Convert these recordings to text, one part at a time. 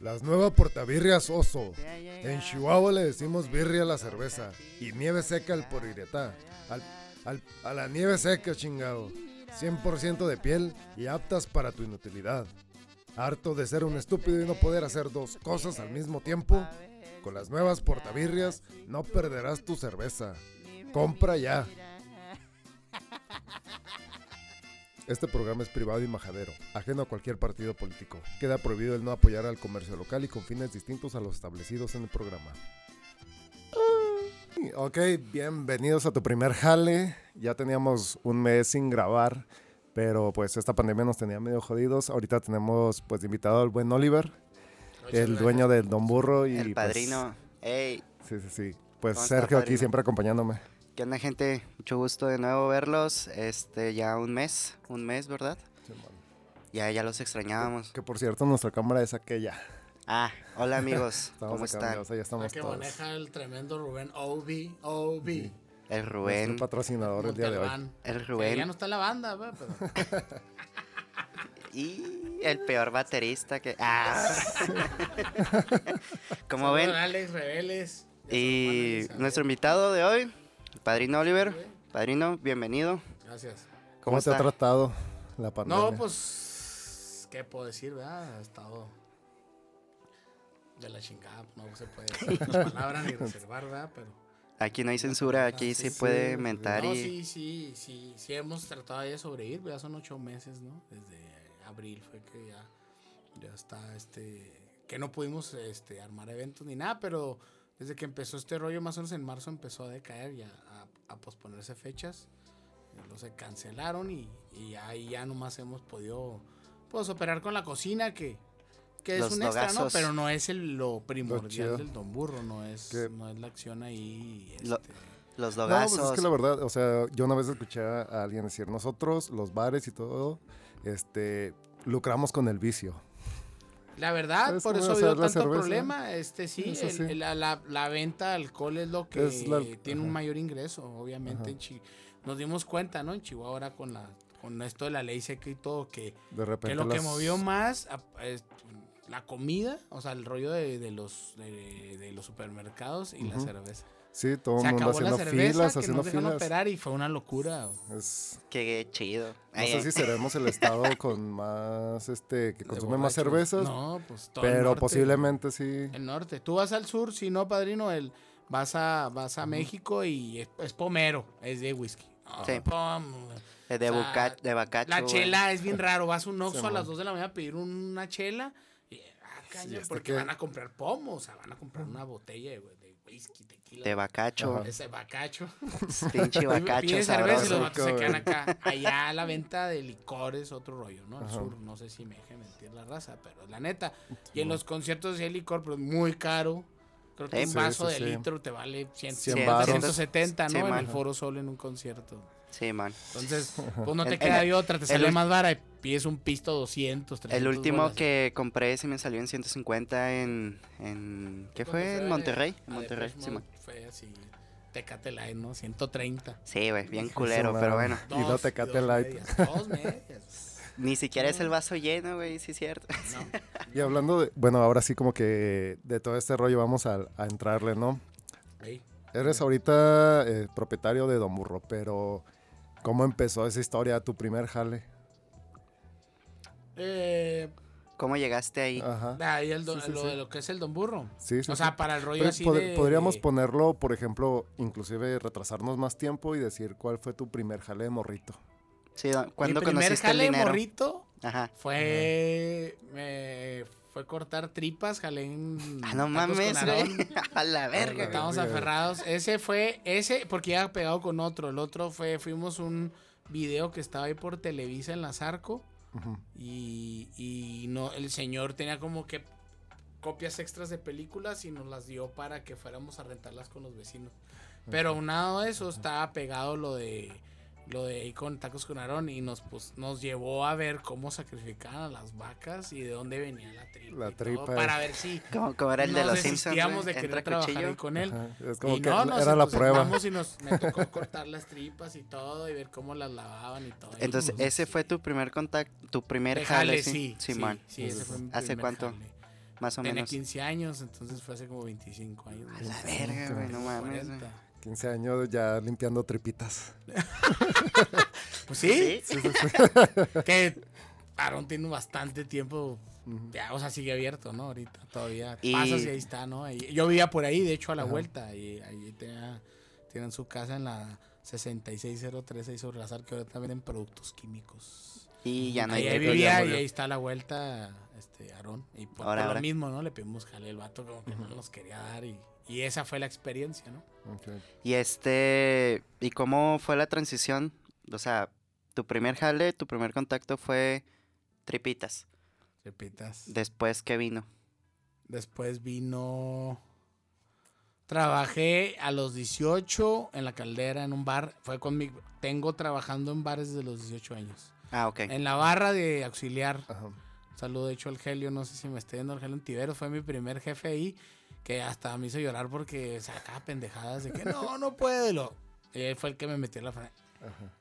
Las nuevas portabirrias oso. En Chihuahua le decimos birria a la cerveza y nieve seca al porireta. Al, al- a la nieve seca, chingado. 100% de piel y aptas para tu inutilidad. Harto de ser un estúpido y no poder hacer dos cosas al mismo tiempo. Con las nuevas portabirrias no perderás tu cerveza. Compra ya. Este programa es privado y majadero, ajeno a cualquier partido político. Queda prohibido el no apoyar al comercio local y con fines distintos a los establecidos en el programa. Ok, bienvenidos a tu primer jale. Ya teníamos un mes sin grabar, pero pues esta pandemia nos tenía medio jodidos. Ahorita tenemos pues de invitado al buen Oliver, el dueño del Don Burro y El pues, padrino. Ey, sí, sí, sí. Pues ¿Cómo está, Sergio aquí siempre acompañándome. ¿Qué onda, gente? Mucho gusto de nuevo verlos. Este, ya un mes, un mes, ¿verdad? Ya, ya los extrañábamos. Que por cierto, nuestra cámara es aquella. Ah, hola amigos, Estamos ¿cómo acá, están? amigos, ahí estamos La que todos. maneja el tremendo Rubén OB, OB. El Nuestro Rubén, patrocinador el día de hoy. El Que Ya Rubén no está en la banda, pero y el peor baterista que... Ah. Como ven, Saludos Alex Rebeles. y nuestro invitado de hoy, el padrino Oliver. Padrino, bienvenido. Gracias. ¿Cómo te ha tratado la pandemia? No, pues, ¿qué puedo decir, verdad? Ha estado de la chingada. No se puede decir las palabras ni reservar, ¿verdad? Pero Aquí no hay censura, aquí Ah, se sí, puede sí. mentar no, y... sí, sí, sí, sí hemos tratado de sobrevivir, ya son ocho meses, ¿no? Desde abril fue que ya, ya está, este, que no pudimos, este, armar eventos ni nada, pero desde que empezó este rollo, más o menos en marzo empezó a decaer y a, posponerse fechas, luego se cancelaron y, y ahí ya nomás hemos podido, pues, operar con la cocina que... Que es Los un extra, ¿no? Pero no es el, lo primordial del Don Burro, no es, no es la acción ahí. Este, Lo- Los No, dogazos. pues es que la verdad, o sea, yo una vez escuché a alguien decir, nosotros, los bares y todo, este, lucramos con el vicio. La verdad, ¿Sabes por eso la tanto cerveza? problema. Este sí, el- sí. la, la- la venta de alcohol es lo que Es la- tiene un mayor ingreso, obviamente. En Chi- nos dimos cuenta, ¿no? En Chihuahua ahora con la con esto de la ley seca y todo, que, De repente que lo que movió más a- es la comida, o sea, el rollo de, de los de, de los supermercados y la cerveza. Sí, todo el mundo haciendo cerveza, filas, que haciendo nos filas. operar y fue una locura. Es- Qué chido. no Ay, sé ay. si seremos el estado con más, este, que consume más cervezas, No, pues todo el pero norte. posiblemente sí. El norte. Tú vas al sur, si no, padrino, el, vas a, vas a México y es, es pomero, es de whisky. Ah, Sí. pom. De, o sea, buca- de bacacho. La güey. chela es bien raro. Vas a un Oxxo a las 2 de la mañana a pedir una chela hasta porque que- van a comprar pomo, o sea, van a comprar una botella de, de whisky, tequila. De bacacho. Ajá. Ese bacacho. Pinche bacacho Pide cerveza y los se quedan acá. Allá la venta de licor es otro rollo, ¿no? Al Ajá. sur, no sé si me deje mentir la raza, pero la neta. Y en los conciertos sí hay licor, pero es muy caro. Creo que Sí, un vaso sí, de sí. litro te vale 100, 100 varos. 170, Sí, ¿no? en el Foro Sol en un concierto. Sí, man. Entonces, pues no te El- queda de otra, te sale más vara y pides un pisto 200, 300 El último bolas. que compré sí me salió en 150 en... en ¿Qué ¿Cuándo fue? En Monterrey. En Monterrey, Depeche sí, man. Fue así, Tecate Light, ¿no? 130. Sí, güey, bien culero, pero bueno. Y no Dos- Tecate dos Light. medias, Dos medias. Ni siquiera es el vaso lleno, güey, sí es cierto. No. Y hablando de, bueno, ahora sí como que de todo este rollo vamos a, a entrarle, ¿no? Ahí. Eres ahorita eh, propietario de Don Burro, pero ¿cómo empezó esa historia, tu primer jale? Eh, ¿Cómo llegaste ahí? Ajá. ahí el don- Sí, sí, lo sí. de lo que es el Don Burro. Sí, sí, O sí. sea, para el rollo Pero así pod- de... Podríamos ponerlo, por ejemplo, inclusive retrasarnos más tiempo y decir cuál fue tu primer jale de morrito. Sí, don- Mi ¿cuándo primer conociste el jale de dinero? morrito Ajá. fue... me- fue cortar tripas, jalé en... Ah, no mames, güey. A la verga. Estábamos verga. aferrados. Ese fue, ese, porque iba pegado con otro. El otro fue, fuimos un video que estaba ahí por Televisa en la Zarco. Y, y no, el señor tenía como que copias extras de películas y nos las dio para que fuéramos a rentarlas con los vecinos. Pero aunado a eso estaba pegado lo de lo de ahí con tacos con Aarón y nos pues nos llevó a ver cómo sacrificaban a las vacas y de dónde venía la tripa. La y todo, tripa para ver si Como, como era el de los Simpsons. de querer trabajar cuchillo. ahí con él. Ajá, Es como y que no, nos era la prueba. y nos me tocó cortar las tripas y todo y ver cómo las lavaban y todo. Y Entonces, nos- ese fue tu primer contacto, tu primer jale, jale, sí. sí, Sí, sí, man. sí, ese fue mi ¿Hace cuánto? jale. Más o tenía menos. 15 años, entonces fue hace como 25 años. A la verga, güey, no mames. Güey. 40. 15 años ya limpiando tripitas. Pues sí, Sí, que Aarón tiene bastante tiempo, ya, o sea, sigue abierto, ¿no? Ahorita todavía Y- pasas y ahí está, ¿no? Y yo vivía por ahí, de hecho, a la vuelta, y ahí tenía, tienen su casa en la 66036 sobre la sal, que ahorita venden productos químicos. Y ya no hay ahí, vivía y ahí está a la vuelta, este, Aarón. Y por, Ahora, por ahora. lo mismo, ¿no? Le pedimos jale el vato, como que no nos quería dar, y, y esa fue la experiencia, ¿no? Ok. Y este, ¿y cómo fue la transición? O sea, tu primer jale, tu primer contacto fue tripitas. Repitas. Después, ¿qué vino? Después vino. Trabajé a los 18 en la caldera en un bar. Fue conmigo. Tengo trabajando en bares desde los 18 años. Ah, ok. En la barra de auxiliar. Ajá. Saludo de hecho al Helio. No sé si me esté viendo el Helio Tiveros. Fue mi primer jefe ahí. Que hasta me hizo llorar porque sacaba pendejadas de que no, no puedo. y lo- Y él fue el que me metió la frase.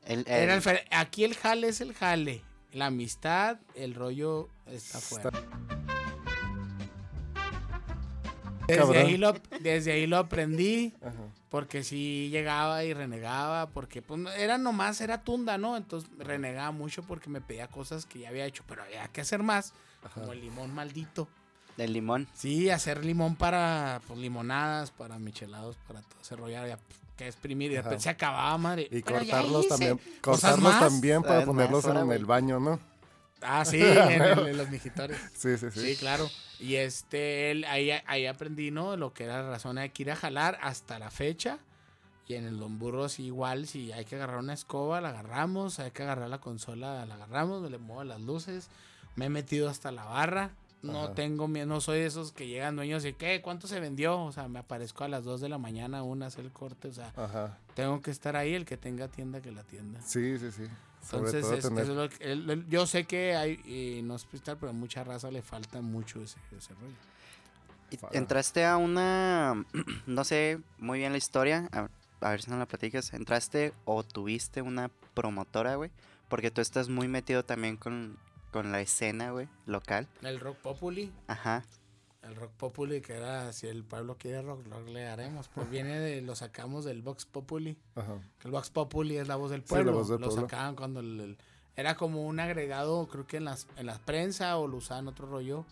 El- el- Era el fe- aquí el jale es el jale. La amistad, el rollo está fuera. Desde ahí, lo, desde ahí lo aprendí. Ajá. Porque sí llegaba y renegaba. Porque pues, no- era nomás, era tunda, ¿no? Entonces renegaba mucho porque me pedía cosas que ya había hecho. Pero había que hacer más. Como el limón maldito. Del limón. Sí, hacer limón para pues, limonadas, para michelados, para todo ese rollo. Había que exprimir y de Ajá. repente se acababa, madre. Y Pero ya cortarlos también. cosas Cortarlos más. también para ponerlos en el baño, ¿no? Ah, sí, en, el- en los mijitores. Sí, sí, sí. Sí, claro. Y este, él, ahí, ahí aprendí, ¿no? Lo que era la razón de que ir a jalar hasta la fecha. Y en el Don Burros igual, si hay que agarrar una escoba, la agarramos. Hay que agarrar la consola, la agarramos, le muevo las luces. Me he metido hasta la barra. No Ajá. tengo miedo, no soy de esos que llegan dueños y ¿qué? ¿Cuánto se vendió? O sea, me aparezco a las 2 de la mañana, una, hacer el corte. O sea, Ajá. tengo que estar ahí, el que tenga tienda, que la tienda. Sí, sí, sí. Sobre Entonces, todo es- tener... es lo que- el- el- yo sé que hay, y no es cristal, pero a mucha raza le falta mucho ese, ese rollo. Y. Entraste a una, no sé muy bien la historia, a, a ver si no la platicas. ¿Entraste o tuviste una promotora, güey? Porque tú estás muy metido también con, con la escena, güey, local. El rock populi, Ajá. el rock populi que era si el pueblo quiere rock, rock le haremos. Pues viene de, lo sacamos del Vox Populi, Ajá. que el Vox Populi es la voz del Sí, la pueblo. voz del lo pueblo. sacaban cuando el, el- era como un agregado, creo que en las en la prensa o lo usaban otro rollo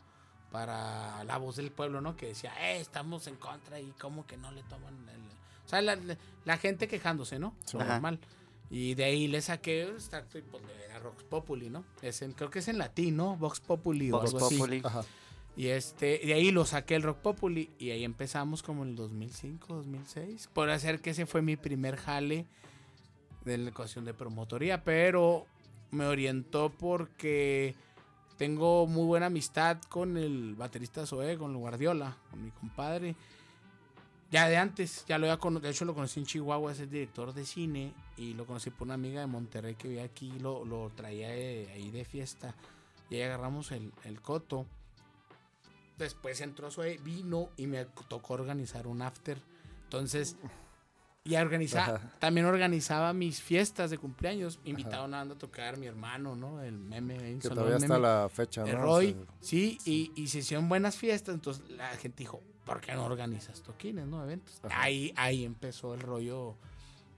para la voz del pueblo, ¿no? Que decía, eh, estamos en contra y como que no le toman el... O sea, la, la- la gente quejándose, ¿no? Sí. Ajá. Y de ahí le saqué el extracto y pues era Vox Populi, ¿no? Es en, creo que es en latín, ¿no? Vox Populi o Vox algo así. Populi. Ajá. Y este, de ahí lo saqué el Rock Populi y ahí empezamos como en el 2005, 2006. Por hacer que ese fue mi primer jale de la ecuación de promotoría, pero me orientó porque tengo muy buena amistad con el baterista Zoe, con el Guardiola, con mi compadre. Ya de antes, ya lo había conocido, de hecho lo conocí en Chihuahua, es el director de cine y lo conocí por una amiga de Monterrey que vivía aquí, lo, lo traía de- ahí de fiesta y ahí agarramos el, el coto. Después entró Zoe, vino y me tocó organizar un after. Entonces, y organizaba, Ajá. también organizaba mis fiestas de cumpleaños. Invitaba a una banda a tocar mi hermano, ¿no? El meme. Que todavía el está la fecha, El ¿no? Roy, O sea, sí, y, y se hicieron buenas fiestas, entonces la gente dijo, ¿por qué no organizas toquines, no? Eventos. Ajá. Ahí, ahí empezó el rollo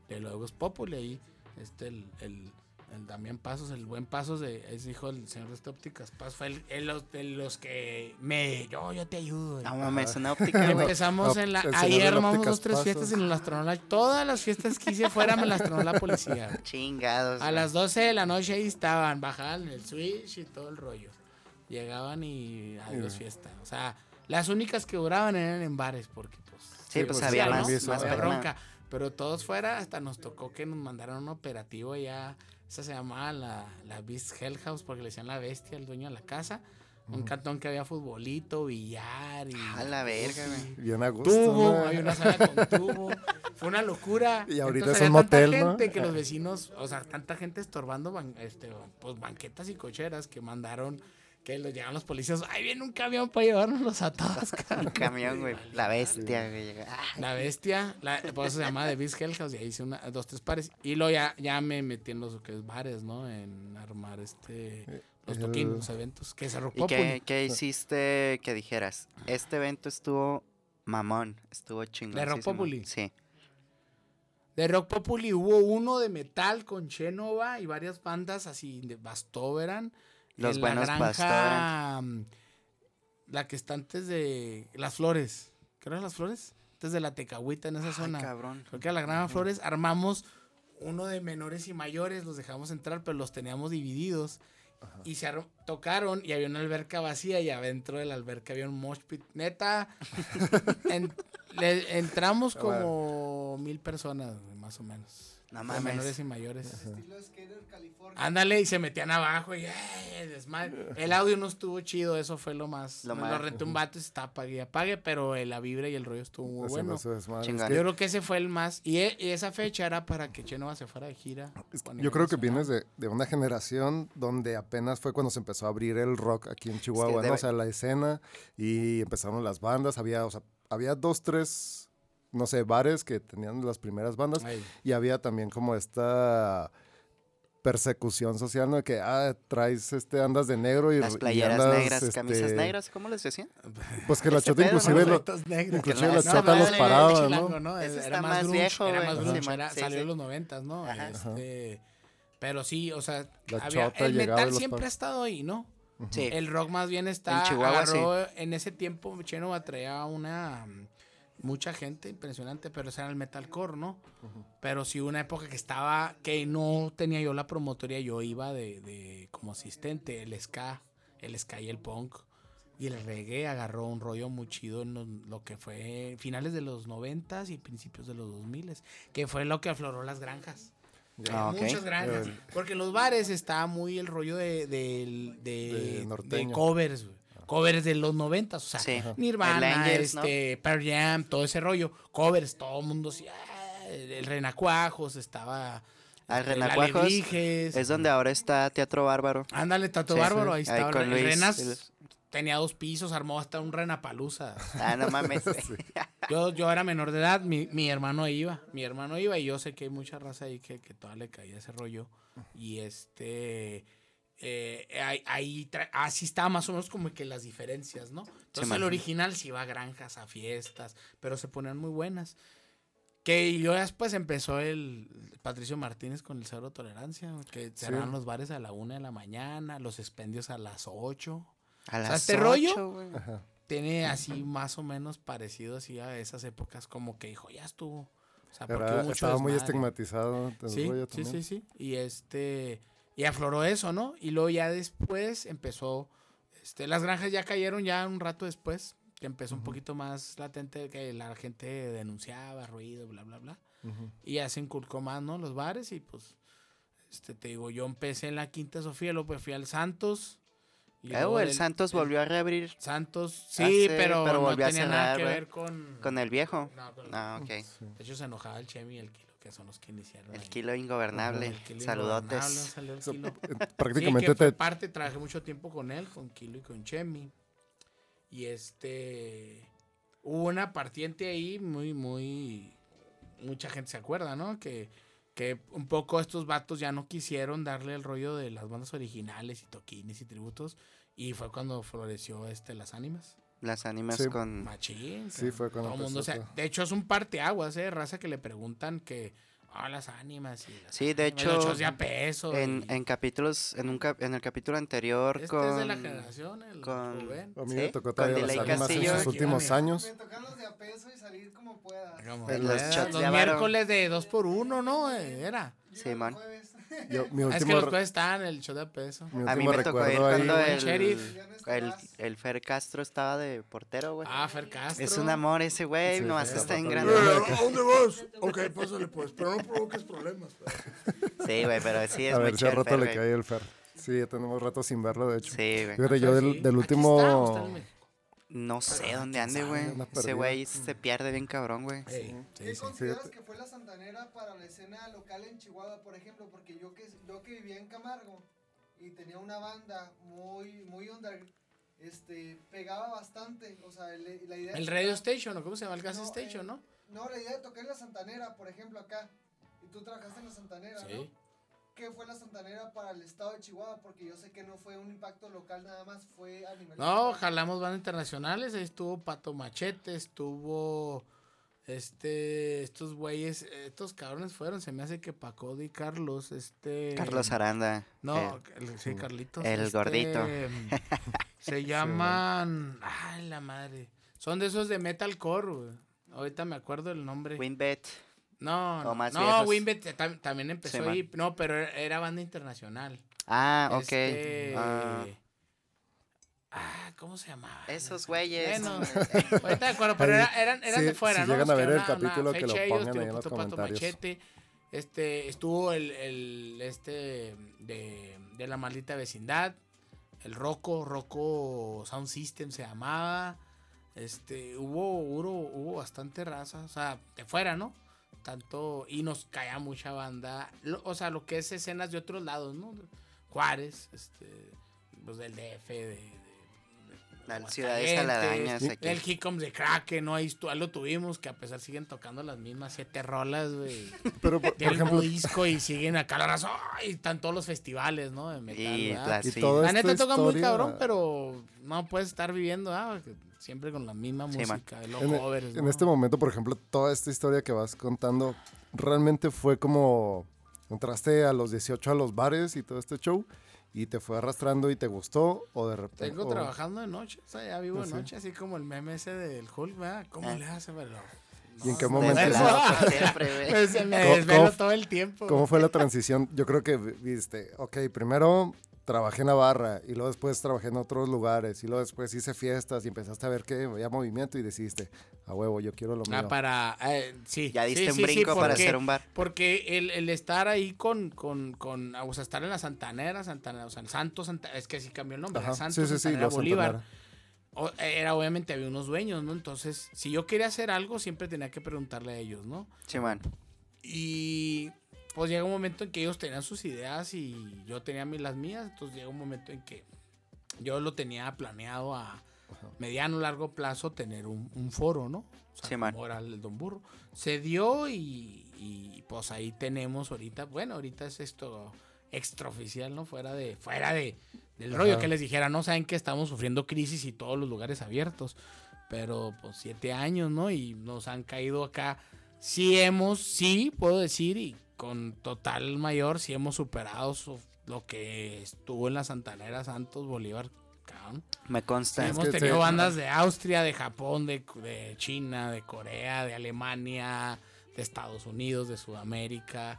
de los Populi, ahí, este, el, el, el Damián Pasos, el buen Pasos, de, es hijo del señor de este ópticas Pasos, fue el, el- los, de los que me, yo, yo te ayudo. No mames, una óptica, empezamos en la, ahí armamos dos, tres fiestas Pasos. y nos las tronó la, todas las fiestas que hice fuera me las tronó la policía. Chingados. A güey. las 12 de la noche ahí estaban, bajaban el switch y todo el rollo. Llegaban y adiós Sí. fiesta. O sea, las únicas que duraban eran en bares porque pues... Sí, pues pues, había ¿no? más, más Había bronca. Pero todos fuera, hasta nos tocó que nos mandaron un operativo allá. Esa se llamaba la, la Beast Hell House porque le decían la bestia al dueño de la casa. Un cantón que había futbolito, billar y... A la verga, güey. Bien a gusto. Tubo, ¿no? había una sala con tubo. Fue una locura. Y ahorita Entonces es un había tanta motel, ¿no? gente que los vecinos, o sea, tanta gente estorbando ban- este, pues, banquetas y cocheras que mandaron que lo llegan los policías. Ahí viene un camión para llevárnoslos a todos, Un cabrón. camión, güey. La bestia, güey. Ah, La bestia, la, por eso se llama The Beast Hell House, y ahí hice una, dos, tres pares. Y luego ya, ya me metí en los que es bares, ¿no? En armar este los el- toquines, los eventos, que se ¿Y Populi. qué, qué hiciste que dijeras? Este evento estuvo mamón, estuvo chingón. ¿De Rock Populi? Sí. De Rock Populi hubo uno de metal con Chenova y varias bandas así de Bastoveran. Los en buenos la granja, mm, La que está antes de Las Flores. ¿Qué eran Las Flores? Antes de la Tecahuita en esa Ay, zona. cabrón. Creo que a la Granja Flores armamos uno de menores y mayores, los dejamos entrar, pero los teníamos divididos. Y se ar- tocaron y había una alberca vacía y adentro de la alberca había un mosh pit. Neta, en- le- entramos como mil personas, más o menos. No de mames. menores y mayores. Estilo Skater California. Ándale, y se metían abajo y ¡ay, desmadre! El audio no estuvo chido, eso fue lo más. Lo Lo, más. renté un vato y se estaba apague y apague, pero la vibra y el rollo estuvo muy bueno. Yo creo que ese fue el más. Y, e- y esa fecha era para que Chenova se fuera de gira. es que con yo creo que vienes de, de una generación donde apenas fue cuando se empezó a abrir el rock aquí en Chihuahua, ¿no? debe- O sea, la escena y empezaron las bandas, había, o sea, había dos, tres, no sé, bares que tenían las primeras bandas Ay, y había también como esta persecución social, ¿no? De que, ah, traes, este, andas de negro y Las y playeras andas, negras, camisas este, negras, ¿cómo les decían? Pues que la Ese chota pedo, inclusive ¿no? lo, inclusive la la chota los paraba, ¿no? Ese Era más grunge, viejo, era güey. más grunge, Simón, era- sí, salió sí. en los noventas, ¿no? Ajá. Este, pero sí, o sea, La había- chota el metal siempre ha estado ahí, ¿no? Sí. El rock más bien está. En Chihuahua, agarró, En ese tiempo, Cheno traía una. mm, Mucha gente, impresionante, pero ese era el metalcore, ¿no? Pero sí, una época que estaba. Que no tenía yo la promotoria, yo iba de, de como asistente. El ska, el ska y el punk. Y el reggae agarró un rollo muy chido en lo, lo que fue finales de los noventas y principios de los 2000 que fue lo que afloró las granjas. Ah, ok. Muchas granjas. Porque en los bares está muy el rollo de, de, de, De covers, güey. Covers de los noventas, o sea, Sí. Nirvana, El Angels, ¿no? este, Pearl Jam, todo ese rollo. Covers, todo el mundo ah, el Renacuajos, estaba... Ah, el este, Renacuajos Alebrijes. Es donde ahora está Teatro Bárbaro. Ándale, Tato Sí, Bárbaro, sí. ahí Ahí estaba. con el Luis, Renas el- tenía dos pisos, armó hasta un Renapalusa. Ah, no mames. Yo, yo era menor de edad, mi, mi hermano iba, mi hermano iba y yo sé que hay mucha raza ahí que, que toda le caía ese rollo. Y este, eh, ahí, así estaba más o menos como que las diferencias, ¿no? Entonces el original sí iba a granjas, a fiestas, pero se ponían muy buenas. Que yo después empezó el Patricio Martínez con el cero tolerancia, que cerraban los bares a la una de la mañana, los expendios a las ocho. A O sea, las este rollo- ocho, güey. Tiene así más o menos parecido así a esas épocas como que dijo, ya estuvo. O sea, porque Era- mucho estaba muy desmadre. estigmatizado. el Sí, sí, sí, sí. Y este, y afloró eso, ¿no? Y luego ya después empezó, este, las granjas ya cayeron ya un rato después, que empezó un poquito más latente, que la gente denunciaba ruido, bla, bla, bla. Ujú. Y ya se inculcó más, ¿no? Los bares y pues, este, te digo, yo empecé en la Quinta Sofía, luego pues fui al Santos. Y Eh, luego el del- Santos el volvió a reabrir Santos, sí, Hace- pero, pero no volvió a tenía nada cerrar, que güey. ver con... con el viejo. No, con el- Ah, ok. Sí. De hecho, se enojaba el Chemi y el Kilo, que son los que iniciaron. El ahí. kilo ingobernable. El Kilo Saludotes. Ingobernable, el Kilo. eh, Sí, prácticamente que fue te, parte, trabajé mucho tiempo con él, con Kilo y con Chemi. Y este. Hubo una partiente ahí muy, muy. Mucha gente se acuerda, ¿no? Que, que un poco estos vatos ya no quisieron darle el rollo de las bandas originales y toquines y tributos. Y fue cuando floreció este Las Ánimas. Las ánimas Sí. con. Machín. Sí, fue cuando todo mundo, o sea. De hecho, es un parteaguas, ¿eh? Raza que le preguntan que. Ah, las ánimas. Y las Sí, de ánimas, hecho, los de a peso. En, y- en capítulos, en un cap- en el capítulo anterior Este con. es de la generación, el con- Rubén. A mí Sí, me tocó todavía las ánimas en Castillo. sus últimos Aquí, años. Me tocan los de a peso y salir como pueda. Como En los, los shots los miércoles de 2 por 1 ¿no? Era. Sí, man. jueves. Yo, mi es que los estaban en el show de peso. mi A mí me tocó ir recuerdo ahí. cuando buen el, el, el Fer Castro estaba de portero, güey. Ah, Fer Castro. es un amor ese güey, Sí, nomás sí, está en grande. Eh, ¿A dónde vas? Ok, pásale pues, pero no provoques problemas. Sí, güey, pero sí es A muy ver si rato Fer, le cae el Fer. Sí, ya tenemos rato sin verlo, de hecho. Sí, güey. Fíjate, yo del, del último... No sé dónde ande, güey. Ese güey se pierde bien cabrón, güey. Sí, ¿Qué sí. consideras que fue la Santanera para la escena local en Chihuahua, por ejemplo? Porque yo que, yo que vivía en Camargo, y tenía una banda muy, muy under, este, pegaba bastante, o sea, el- la idea... El Radio tocar- Station, ¿o cómo se llama? El Gas No, Station, eh, ¿no? No, la idea de tocar en la Santanera, por ejemplo, acá, y tú trabajaste en la Santanera, ¿no? ¿Qué fue la Santanera para el estado de Chihuahua? Porque yo sé que no fue un impacto local nada más, fue a nivel... No, nacional. jalamos bandas internacionales. Ahí estuvo Pato Machete, estuvo. Este. Estos güeyes. Estos cabrones fueron. Se me hace que Paco y Carlos. Este. Carlos Aranda. No, eh, el- sí, Carlitos. el este, gordito. Se llaman. Ay, la madre. Son de esos de metalcore, güey. Ahorita me acuerdo el nombre. Winbet. No, o no, más no viejos. Winbet tam- también empezó Sí, ahí. No, pero era- banda internacional. Ah, ok. Este, Ah, Ah, ¿cómo se llamaba? esos güeyes. Bueno, ahorita me acuerdo, pero era- eran, eran sí, de fuera, si ¿no? llegan a ver el una- una capítulo, que lo ellos, pongan tío ahí en los comentarios. Machete, este, estuvo el, el, este, de, de la maldita vecindad, el Rocco, Rocco Sound System se llamaba, este, hubo, hubo, hubo bastante raza, o sea, de fuera, ¿no? Tanto, y nos caía mucha banda, lo- o sea, lo que es escenas de otros lados, ¿no? Juárez, este, los del DF, de, de- de Las ciudades aquí. el Hickoms de Kraken, ¿no? Ahí, lo tuvimos, que a pesar siguen tocando las mismas siete rolas, güey. Pero, por, por ejemplo, disco y siguen acá la raza. Y están todos los festivales, ¿no? De metal, Y La esta neta toca muy cabrón, pero no puedes estar viviendo, ¿ah? Siempre con la misma Sí, música, de los En, e- covers, en ¿no? este momento, por ejemplo, toda esta historia que vas contando realmente fue como entraste a los 18 a los bares y todo este show y te fue arrastrando y te gustó o de repente Tengo o- trabajando de noche, o sea, ya vivo de Sí. noche, así como el meme ese del Hulk, ¿verdad? ¿Cómo Ah. le hace, pero? ¿Y en qué momento desvelo. Siempre. Pues, me ¿Cómo- desvelo todo el tiempo. ¿Cómo fue la transición? Yo creo que vi- viste, ok, primero trabajé en Navarra y luego después trabajé en otros lugares y luego después hice fiestas y empezaste a ver que había movimiento y decidiste, a huevo, yo quiero lo mío. Ah, para, eh, sí. Ya diste sí, un sí, sí, brinco para porque- hacer un bar. Porque el, el estar ahí con, con, con, o sea, estar en la Santanera, Santana, o sea, el Santo, Santa, es que así cambió el nombre, Ajá, era Santo sí, sí, sí, Santanera Bolívar. Santanera. O- era obviamente había unos dueños, ¿no? Entonces, si yo quería hacer algo, siempre tenía que preguntarle a ellos, ¿no? Sí, man. Y pues llega un momento en que ellos tenían sus ideas y yo tenía las mías, entonces llega un momento en que yo lo tenía planeado a mediano largo plazo tener un, un foro, ¿no? O sea, Sí, man. como era el Don Burro. Se dio y, y, pues ahí tenemos ahorita, bueno, ahorita es esto extraoficial, ¿no? Fuera de, fuera de, del rollo que les dijera, no saben que estamos sufriendo crisis y todos los lugares abiertos. Pero pues siete años, ¿no? Y nos han caído acá. Sí hemos, sí, puedo decir, y con total mayor, sí hemos superado su- lo que estuvo en la Santanera Santos Bolívar, cabrón. Me consta. Sí, hemos que tenido te- bandas de Austria, de Japón, de, de China, de Corea, de Alemania, de Estados Unidos, de Sudamérica.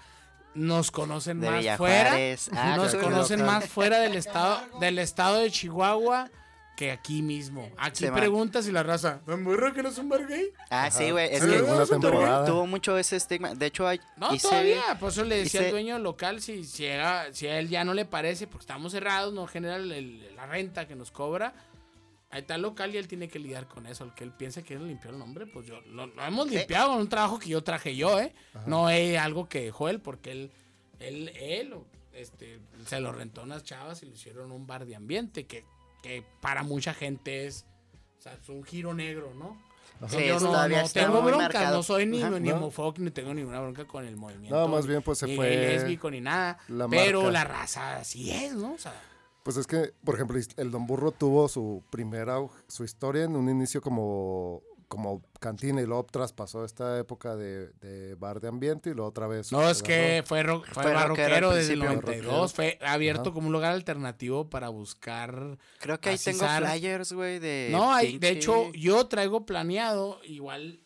Nos conocen de más Villa fuera. Ah, nos conocen más fuera del estado, del estado de Chihuahua que aquí mismo. Aquí Sí, man. preguntas y la raza, ¿me burro que no es un bar gay? Ah, sí, güey. Es Sí, que una tuvo, temporada. tuvo mucho ese estigma. De hecho, hay, No, hice- todavía. Por eso le decía hice- al dueño local si, si, era- si a él ya no le parece, porque estamos cerrados, no genera el- el- la renta que nos cobra. Ahí está el local y él tiene que lidiar con eso. El que él piense que él limpió el nombre, pues yo lo, lo hemos limpiado con un trabajo que yo traje yo, ¿eh? No es algo que dejó él, porque él, él, él este, se lo rentó a unas chavas y le hicieron un bar de ambiente que, que para mucha gente es, o sea, es un giro negro, ¿no? Sí, yo no, todavía no está tengo marcado. no soy ni, Ajá. ni ¿No? homofóbico, ni tengo ninguna bronca con el movimiento. No, más bien pues se ni fue gay, lésbico, ni nada. la pero marca. la raza así es, ¿no? O sea, Pues es que, por ejemplo, el Don Burro tuvo su primera, su historia en un inicio como, como cantina y luego traspasó esta época de, de bar de ambiente y luego otra vez. no, es que fue, ro- fue, Fue barroquero desde el principio. 92. Fue abierto Ajá. como un lugar alternativo para buscar. Creo que ahí tengo flyers, güey, de. no, hay, de hecho, yo traigo planeado, igual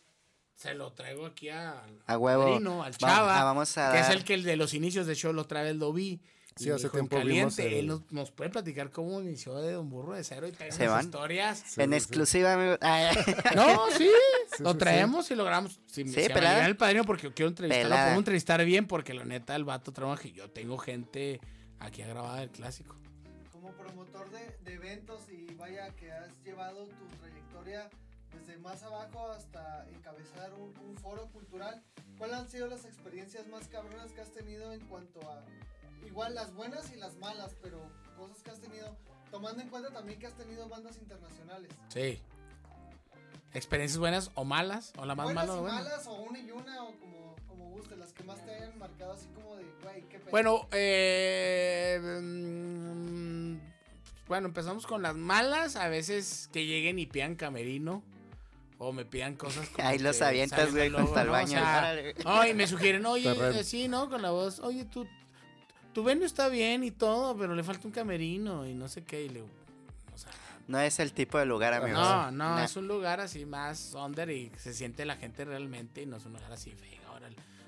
se lo traigo aquí a, A huevo. al Va- Chava. ah, vamos a que es el que el de los inicios, de hecho, lo trae el Dobí. Sí, hace tiempo vimos caliente, el- él nos, nos puede platicar cómo inició de Don Burro de Cero y trae Se van. historias. Sí, en sí, exclusiva, amigo. Ah, No, sí, Sí, lo sí, traemos y logramos. Si, Sí, si me pelada. llega el padrino porque quiero entrevistarlo, puedo entrevistar bien porque la neta el vato trabaja y yo tengo gente aquí grabada del clásico. Como promotor de, de eventos y vaya que has llevado tu trayectoria desde más abajo hasta encabezar un, un foro cultural, ¿cuáles han sido las experiencias más cabronas que has tenido en cuanto a igual las buenas y las malas, pero cosas que has tenido, tomando en cuenta también que has tenido bandas internacionales. Sí. Experiencias buenas o malas, o la más Buenas mala o y buena. malas, o una y una, o como, como guste, las que más te hayan marcado así como de, güey, qué pedo. Bueno, eh, bueno, empezamos con las malas. A veces que lleguen y pidan camerino. O me pidan cosas como Ahí los avientas, güey, junto al ¿no? O baño. sea, no, y me sugieren, oye, sí, ¿no? Con la voz, oye, tú, tu venue está bien y todo, pero le falta un camerino y no sé qué. Y le digo, o sea, No es el tipo de lugar, amigo. no, no, Nah. es un lugar así más under y se siente la gente realmente y no es un lugar así feo.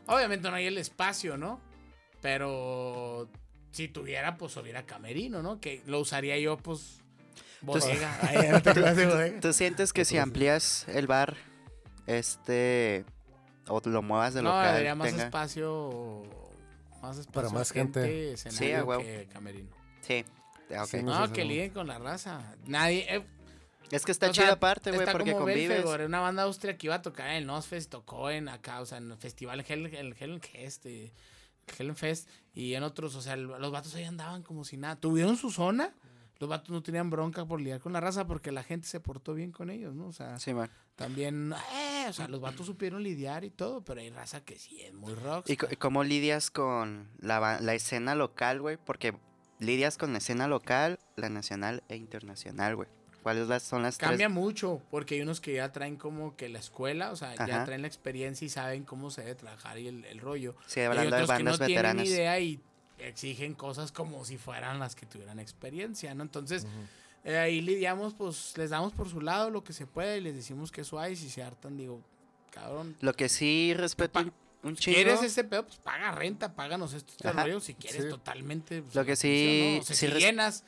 Obviamente no hay el espacio, ¿no? Pero si tuviera, pues hubiera camerino, ¿no? Que lo usaría yo, pues, bodega. Ay, no te creas de bodega. ¿Tú sientes que si amplías el bar, este, o lo muevas de No, local, debería más tenga- espacio, más espacio. Para más gente. Sí, que camerino. Sí, ok. Sí, No, que liguen con la raza. Nadie, eh, Es que está O chido sea, aparte, güey, porque como convives. Belfegor, una banda austria que iba a tocar en el Nosfest, tocó en acá, o sea, en el festival el Helen Fest, eh, Helen Fest, y en otros, o sea, los vatos ahí andaban como si nada. Tuvieron su zona, los vatos no tenían bronca por lidiar con la raza porque la gente se portó bien con ellos, ¿no? O sea, Sí, man. también, eh, o sea, los vatos supieron lidiar y todo, pero hay raza que sí es muy rock. ¿Y cómo lidias con la, la escena local, güey? Porque lidias con la escena local, la nacional e internacional, güey. ¿Cuáles las- son las Cambia tres? mucho, porque hay unos que ya traen como que la escuela, o sea, ya traen la experiencia y saben cómo se debe trabajar y el, el rollo. Sí, hablando de otros que bandas no veteranas. tienen idea y exigen cosas como si fueran las que tuvieran experiencia, ¿no? Entonces, eh, ahí lidiamos, pues, les damos por su lado lo que se puede y les decimos que eso hay. Si se hartan, digo, cabrón, Lo que sí respeto un, chingo. ¿quieres ese pedo? Pues paga renta, páganos esto, Ajá. rollo. Si quieres Sí. totalmente. pues, Lo que sí- atención, ¿no? O sea, sí si llenas,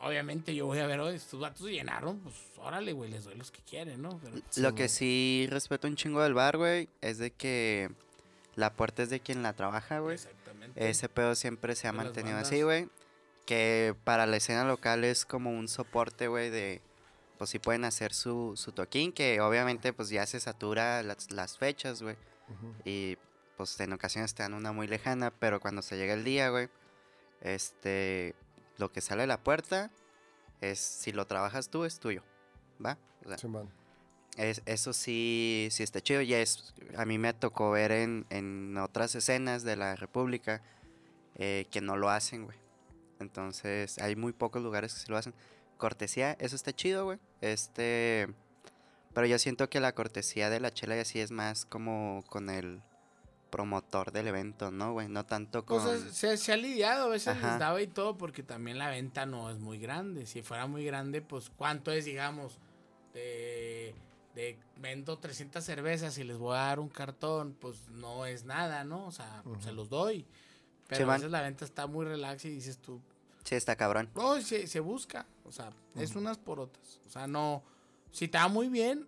obviamente yo voy a ver, oye, estos vatos llenaron, pues, órale, güey, les doy los que quieren, ¿no? Pero, Lo que sí respeto un chingo del bar, güey, es de que la puerta es de quien la trabaja, güey. Ese pedo siempre se ha mantenido bandas. así, güey. Que para la escena local es como un soporte, güey, de... Pues sí pueden hacer su, su toquín, que obviamente pues ya se satura las, las fechas, güey. Ujú. Y pues en ocasiones te dan una muy lejana, pero cuando se llega el día, güey, este, lo que sale de la puerta es, si lo trabajas tú, es tuyo, ¿va? O sea, Simón. Es- eso sí, sí está chido. Ya es, a mí me tocó ver en, en otras escenas de la República eh, que no lo hacen, güey. Entonces, hay muy pocos lugares que sí lo hacen. Cortesía, eso está chido, güey. Este, pero yo siento que la cortesía de la chela y así es más como con el promotor del evento, ¿no, güey? No tanto con... Pues es- se, se ha lidiado, a veces Ajá. les daba y todo, porque también la venta no es muy grande. Si fuera muy grande, pues ¿cuánto es, digamos, de, de vendo 300 cervezas y les voy a dar un cartón? Pues no es nada, ¿no? O sea, se los doy. Pero a veces la venta está muy relax y dices tú, Sí, está cabrón. no, se, se busca. O sea, es unas por otras. O sea, no, si te va muy bien,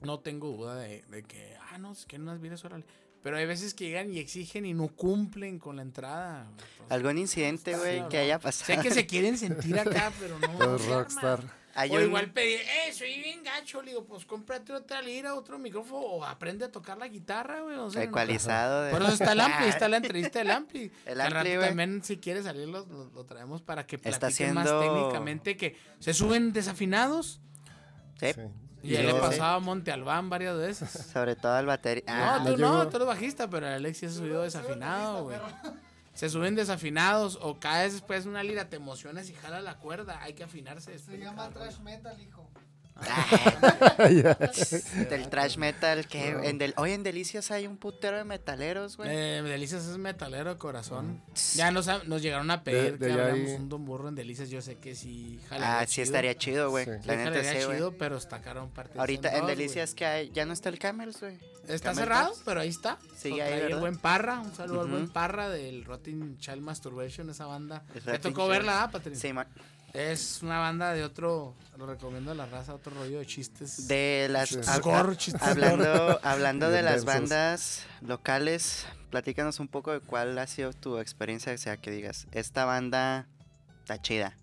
no tengo duda de, de que, ah, no, es que unas vidas, órale. Pero hay veces que llegan y exigen y no cumplen con la entrada. Entonces, ¿Algún incidente, está güey, que haya Sé pasado? que se quieren sentir acá, pero no. Rockstar. Hay O un- igual pedir, eh, soy bien gacho. Le digo, pues cómprate otra lira, otro micrófono o aprende a tocar la guitarra, güey. O sea, no- ecualizado. de- Por eso está el Ampli, está la entrevista del Ampli. El Ampli, güey. también, si quiere salir, lo, lo- lo traemos para que Está platiquen más haciendo- técnicamente que se suben desafinados. Sí, Sí. Y ya le pasaba a Monte Albán varias veces. sobre todo al batería. Ah, no, tú no, tú eres bajista, pero Alexis se subió desafinado, güey. Se suben desafinados o caes después de una lira, te emocionas y jala la cuerda. Hay que afinarse. Se llama cada trash metal, hijo. del trash metal que en del hoy en Delicias hay un putero de metaleros, güey. Eh, Delicias es metalero de corazón. Ya nos, nos llegaron a pedir de que hablamos un Don Burro en Delicias. Yo sé que sí jalaría ah, sí chido. estaría chido, güey. Sí. Sí, La neta sí, chido, pero está caro un parte. Ahorita en dos. Delicias que hay, ya no está el Camels, güey. Está Camel cerrado, pero ahí está. Sigue ahí, el buen Parra. Un saludo al buen. Parra del Rotting Child Masturbation, esa banda. ¿Te tocó verla, ah, Patricia? Sí, man. Es una banda de otro, lo recomiendo a la raza, otro rollo de chistes. De las hab- Gore, chistes hablando hablando de las bandas locales, platícanos un poco de cuál ha sido tu experiencia, o sea, que digas, esta banda está chida.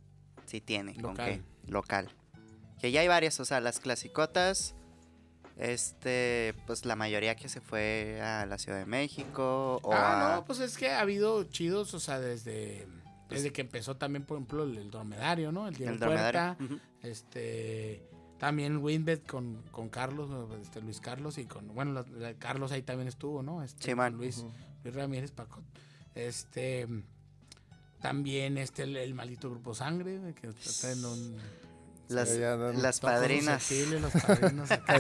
Sí tiene, con qué local. Que ya hay varias, o sea, las clasicotas este, pues la mayoría que se fue a la Ciudad de México o Ah, a... no, pues es que ha habido chidos, o sea, desde Desde que empezó también, por ejemplo, el, el dromedario, ¿no? El Diego El Puerta, este... También Winbet con, con Carlos, este, Luis Carlos y con... Bueno, la- la- Carlos ahí también estuvo, ¿no? Este, Sí, man. Luis, Luis Ramírez Pacot. Este... También este, el, el maldito Grupo Sangre, que está en un... Las, las padrinas. Los padrinos acá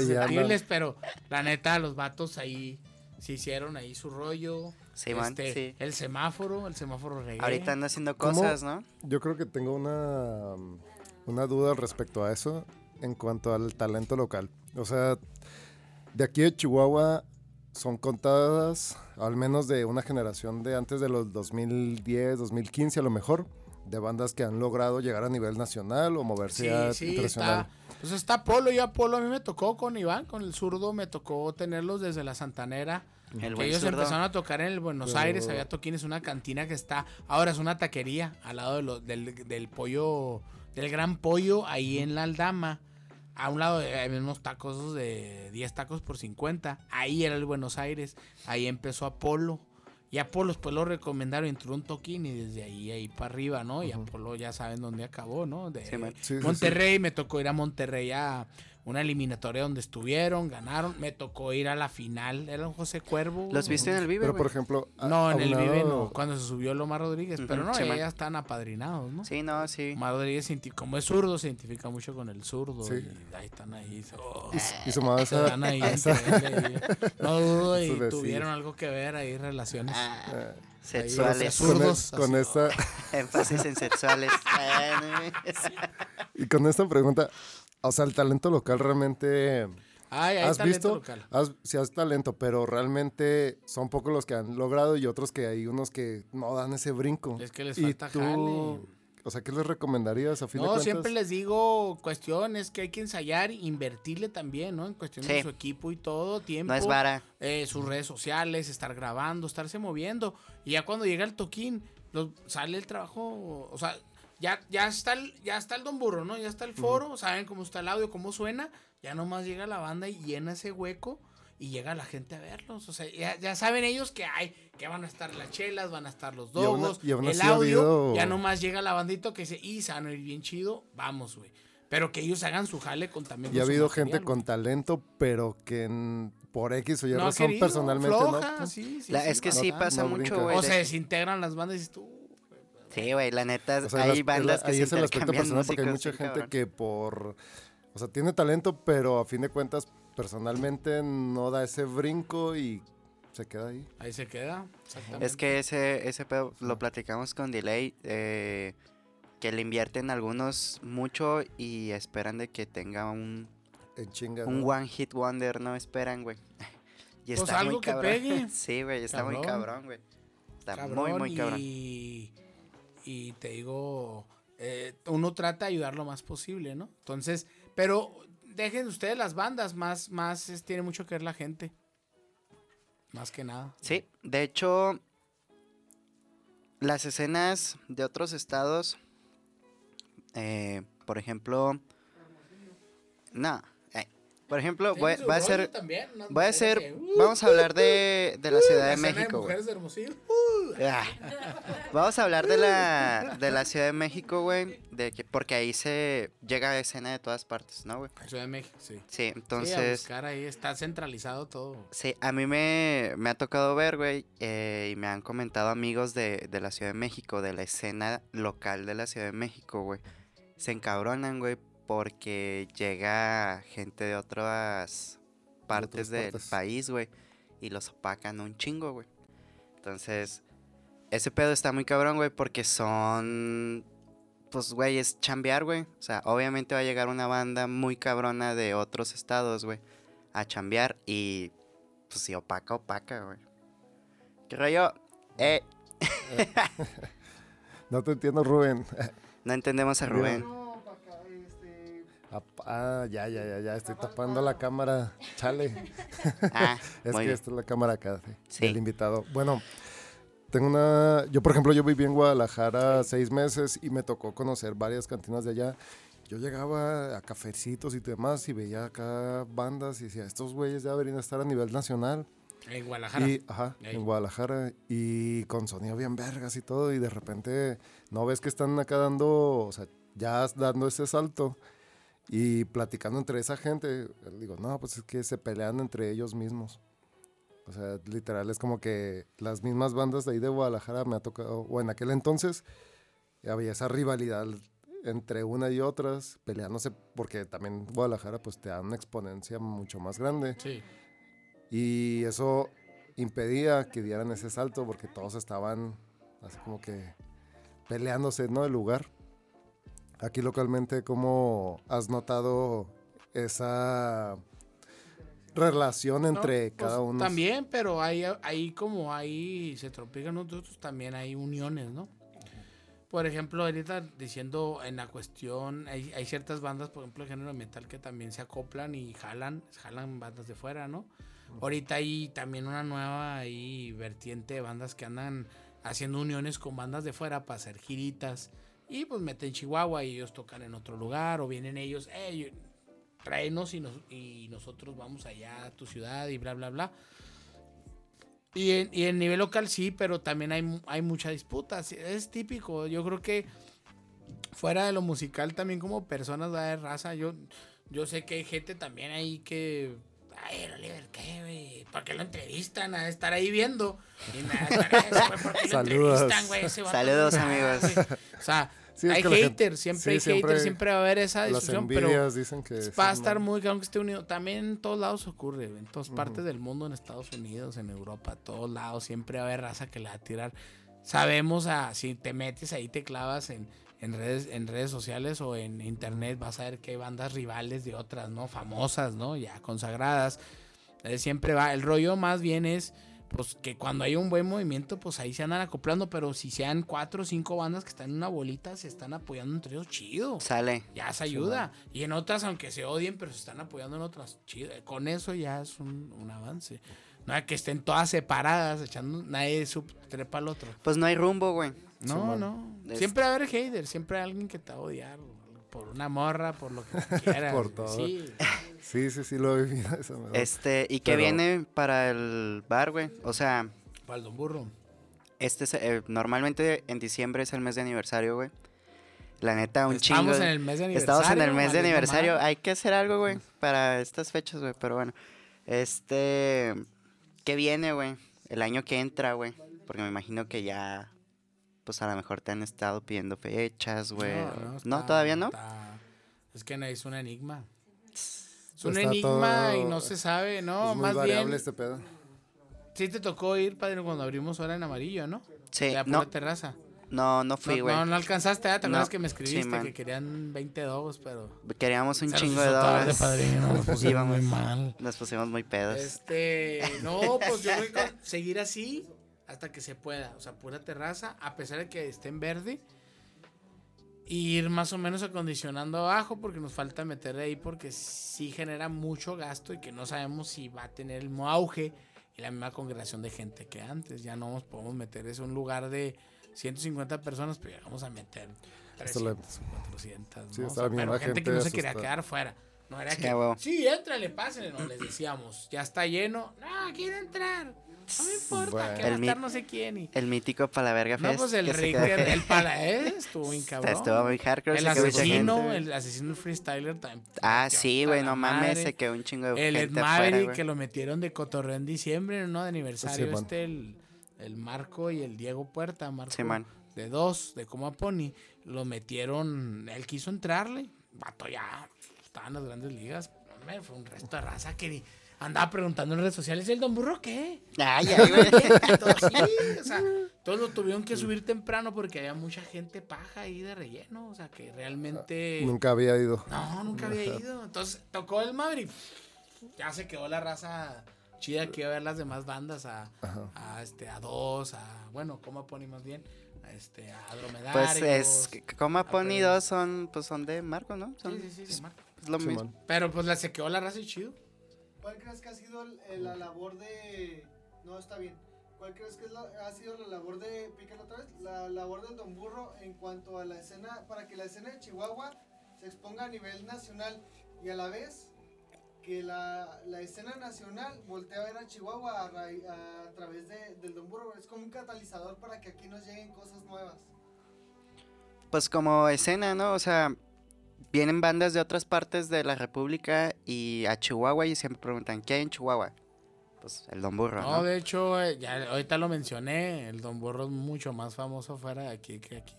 pero la neta, los vatos ahí se hicieron ahí su rollo. Sí, man, Este, sí. El semáforo, el semáforo reggae. Ahorita anda haciendo ¿Cómo? cosas, ¿no? Yo creo que tengo una, una duda respecto a eso en cuanto al talento local. O sea, de aquí de Chihuahua son contadas, al menos de una generación de antes de los 2010, 2015 a lo mejor, de bandas que han logrado llegar a nivel nacional o moverse Sí, a sí, internacional. está. Pues está Polo, yo a Polo a mí me tocó con Iván, con el zurdo, me tocó tenerlos desde la Santanera. El Que ellos zurdo. empezaron a tocar en el Buenos Pero- Aires, había toquines, una cantina que está, ahora es una taquería al lado de lo- del, del pollo, del gran pollo, ahí en la Aldama. A un lado eh, había unos tacos de 10 tacos por 50. Ahí era el Buenos Aires. Ahí empezó Apolo. Y Apolo después lo recomendaron, entró un toquín y desde ahí, ahí para arriba, ¿no? Y Apolo ya saben dónde acabó, ¿no? De Sí, man. Sí, sí, sí. Monterrey, me tocó ir a Monterrey a una eliminatoria donde estuvieron, ganaron. Me tocó ir a la final, era un José Cuervo. ¿Los viste en el Vive, Pero por ejemplo, a- No, en el Vive no, cuando se subió Lomar Rodríguez. Pero no, sí, ya, están apadrinados, ¿no? Sí, no, sí. Omar Rodríguez, como es zurdo, se identifica mucho con el zurdo. Sí. Y ahí están ahí. oh, y, su- y sumado esa- dan ahí esa- No dudo, y tuvieron algo que ver ahí, relaciones. eh, Sexuales. Ahí, con, e- con esta Énfasis en sexuales. Ah, y con esta pregunta, o sea, el talento local realmente Ay, hay ¿Has talento visto? local. Has, sí has talento, pero realmente son pocos los que han logrado y otros que hay unos que no dan ese brinco. Es que les y falta tú, jale. o sea, ¿qué les recomendarías a fin de No, cuentas? siempre les digo cuestiones que hay que ensayar, invertirle también, ¿no? En cuestión de su equipo y todo, tiempo. No es vara. eh, sus redes sociales, estar grabando, estarse moviendo. Y ya cuando llega el toquín, los- sale el trabajo, o sea, ya, ya, está el, ya está el Don Burro, ¿no? Ya está el foro, saben cómo está el audio, cómo suena. Ya nomás llega la banda y llena ese hueco y llega la gente a verlos. O sea, ya, ya saben ellos que hay, que van a estar las chelas, van a estar los Y aún- dogos, y aún el audio. habido- Ya nomás llega la bandita que dice, y se van a ir bien chido, vamos, güey. Pero que ellos hagan su jale con también. Y ha habido material, gente con talento, pero que en- por X o Y No razón querido, personalmente floja, no. pues, sí, sí, La- sí, es que no, sí pasa no mucho, güey. O se desintegran las bandas y dices tú. Sí, güey, la neta, O sea, hay bandas que ahí se es el aspecto personal porque hay mucha sí, gente cabrón. que por, o sea, tiene talento, pero a fin de cuentas personalmente no da ese brinco y se queda ahí. Ahí se queda. Exactamente. Es que ese, ese pedo lo platicamos con Delay, eh, que le invierten algunos mucho y esperan de que tenga un, En chinga. un ¿no? one hit wonder, no esperan, güey. Y Pues está algo muy que cabrón. pegue. Sí, güey, está muy Cabrón. cabrón, güey. Está Cabrón, muy, muy cabrón. Y, y te digo, eh, uno trata de ayudar lo más posible, ¿no? Entonces, pero dejen ustedes las bandas, más, más tiene mucho que ver la gente. Más que nada. Sí, de hecho, las escenas de otros estados, eh, por ejemplo, eh, por ejemplo, voy, va a ser, voy a ser, vamos a hablar de, de la Ciudad de México, de. Ah. Vamos a hablar de la, de la Ciudad de México, güey, de que, porque ahí se llega a escena de todas partes, ¿no, güey? Ciudad de México, sí. Sí, sí, a entonces... buscar ahí está centralizado todo. Sí, a mí me, me ha tocado ver, güey, eh, y me han comentado amigos de, de la Ciudad de México, de la escena local de la Ciudad de México, güey. Se encabronan, güey, porque llega gente de otras partes otras del partes. país, güey, y los opacan un chingo, güey. Entonces, ese pedo está muy cabrón, güey, porque son... Pues, güey, es chambear, güey. O sea, obviamente va a llegar una banda muy cabrona de otros estados, güey a chambear y pues si opaca, opaca, güey. ¿Qué rollo? Eh, No te entiendo, Rubén. no entendemos a Rubén. Ah, ya, ya, ya, ya. Estoy tapando la cámara. Chale. Ah, Es que bien. esta es la cámara acá, sí, Sí. del invitado. Bueno, tengo una... Yo, por ejemplo, yo viví en Guadalajara seis meses y me tocó conocer varias cantinas de allá. Yo llegaba a cafecitos y demás y veía acá bandas y decía, estos güeyes ya deberían estar a nivel nacional. En Guadalajara. Y, ajá, en Guadalajara. Y con sonido bien vergas y todo. Y de repente no ves que están acá dando, o sea, ya dando ese salto. Y platicando entre esa gente, digo, no, pues es que se pelean entre ellos mismos. O sea, literal, es como que las mismas bandas de ahí de Guadalajara me ha tocado, o en aquel entonces, había esa rivalidad entre una y otras, peleándose, porque también Guadalajara pues te da una exponencia mucho más grande. Sí. Y eso impedía que dieran ese salto porque todos estaban así como que peleándose, ¿no? El lugar. Aquí localmente, ¿cómo has notado esa relación entre No, cada pues, uno? También, pero ahí, ahí como ahí se tropiezan nosotros, también hay uniones, ¿no? Por ejemplo, ahorita diciendo en la cuestión, hay, hay ciertas bandas, por ejemplo, de género metal que también se acoplan y jalan, jalan bandas de fuera, ¿no? Ahorita hay también una nueva ahí vertiente de bandas que andan haciendo uniones con bandas de fuera para hacer giritas y pues meten Chihuahua y ellos tocan en otro lugar o vienen ellos, hey, tráenos y, nos, y nosotros vamos allá a tu ciudad y bla, bla, bla. Y en, y en nivel local sí, pero también hay, hay mucha disputa. Es típico. Yo creo que fuera de lo musical también como personas haber raza. Yo, yo sé que hay gente también ahí que... Ay, el Oliver, ¿qué, güey? ¿Por qué lo entrevistan? A estar ahí viendo. Y nada, estar eso, güey, ¿por qué lo Saludos. entrevistan, güey? Saludos, amigos. O sea, Sí, hay la gente- haters, siempre sí, hay siempre haters, siempre va a haber esa discusión, pero dicen que... va a estar muy claro que esté unido. También en todos lados ocurre, en todas partes del mundo, en Estados Unidos, en Europa, todos lados, siempre va a haber raza que le va a tirar. Sabemos, a, si te metes ahí, te clavas en, en, redes, en redes sociales o en internet, vas a ver que hay bandas rivales de otras, ¿no? Famosas, ¿no? Ya consagradas. Eh, siempre va. El rollo más bien es, pues, que cuando hay un buen movimiento, pues ahí se andan acoplando, pero si sean cuatro o cinco bandas que están en una bolita, se están apoyando entre ellos, chido Sale. ya se ayuda. y en otras, aunque se odien, pero se están apoyando en otras. Chido. Con eso ya es un, un avance. No es que estén todas separadas, echando, nadie sub, trepa al otro. Pues no hay rumbo, güey. No, no. Siempre va a haber haters, siempre hay alguien que te va a odiar. Por una morra, por lo que quieras. Por todo. Sí. Sí, sí, sí, lo he vivido. Eso Este, ¿y qué Pero- viene para el bar, güey? O sea, Para el Don Burro. este es, eh, normalmente en diciembre es el mes de aniversario, güey. La neta, un Estamos chingo. en de- el mes de aniversario. Estamos en el mes de aniversario. Hay que hacer algo, güey, para estas fechas, güey. Pero bueno, este, ¿qué viene, güey? El año que entra, güey. Porque me imagino que ya, pues a lo mejor te han estado pidiendo fechas, güey. No, está- todavía no. está- Es que no, es un enigma. Es un Está enigma y no se sabe, ¿no? es muy Más variable bien, este pedo. sí te tocó ir, padre, cuando abrimos hora en amarillo, ¿no? Sí, la no, terraza. no, no fui, no, güey. no, no alcanzaste, ¿ah? ¿te No, acuerdas que me sí, escribiste man. que querían 20 dogos, pero... Queríamos un Se chingo de dólares. padrino, nos pusimos muy mal. Nos pusimos muy pedos. Este, no, pues yo que con- seguir así hasta que se pueda. O sea, pura terraza, a pesar de que esté en verde. Y ir más o menos acondicionando abajo porque nos falta meter ahí porque sí genera mucho gasto y que no sabemos si va a tener el mismo auge y la misma congregación de gente que antes. Ya no nos podemos meter, es un lugar de 150 personas, pero ya vamos a meter Esto le- 300 o 400. Sí, ¿no? O sea, bien, pero la gente que gente no se quería quedar fuera. No era Sí, que, a huevo. sí, éntrale, pásenle, no les decíamos, ya está lleno. No, quiero entrar. No me importa, Bueno. que va a estar no sé quién. Y... El mítico Palaverga No, Fest. pues el el, pala, ¿eh? estuvo bien cabrón. Estuvo muy hardcore. el asesino, el asesino el freestyler también. Ah, sí, güey, la no mames, madre. se quedó un chingo de El Ed gente Maverick, que lo metieron de cotorreo en diciembre, ¿no? De aniversario Sí, este, el, el Marco y el Diego Puerta, Marco. Sí, man. de dos, de Coma Pony, lo metieron, él quiso entrarle, vato ya, estaba en las grandes ligas, hombre, fue un resto de raza que ni- andaba preguntando en redes sociales, ¿y el Don Burro qué? Ay, ay, sí, o sea, todos lo tuvieron que subir temprano porque había mucha gente paja ahí de relleno, o sea, que realmente... Nunca había ido. No, nunca había ido. Entonces tocó el Maverick. Ya se quedó la raza chida que iba a ver las demás bandas a, a este a dos, a bueno, ¿cómo pone más bien? A este a Dromedarios. Pues es, Coma Pony pero- 2 son, pues son de Marco, ¿no? Son, Sí, sí, sí, de marca. Es lo Sí, mismo. man. Pero pues la se quedó la raza y chido. ¿Cuál crees que ha sido el- la labor de... No, está bien. ¿Cuál crees que es la- ha sido la labor de... Pícalo otra vez. La labor del Don Burro en cuanto a la escena... Para que la escena de Chihuahua se exponga a nivel nacional y a la vez que la, la escena nacional voltea a ver a Chihuahua a, a través de, del Don Burro. Es como un catalizador para que aquí nos lleguen cosas nuevas. Pues como escena, ¿no? O sea, vienen bandas de otras partes de la República y a Chihuahua y siempre preguntan, ¿qué hay en Chihuahua? Pues el Don Burro, No, ¿no? de hecho, eh, ya ahorita lo mencioné, el Don Burro es mucho más famoso fuera de aquí que aquí.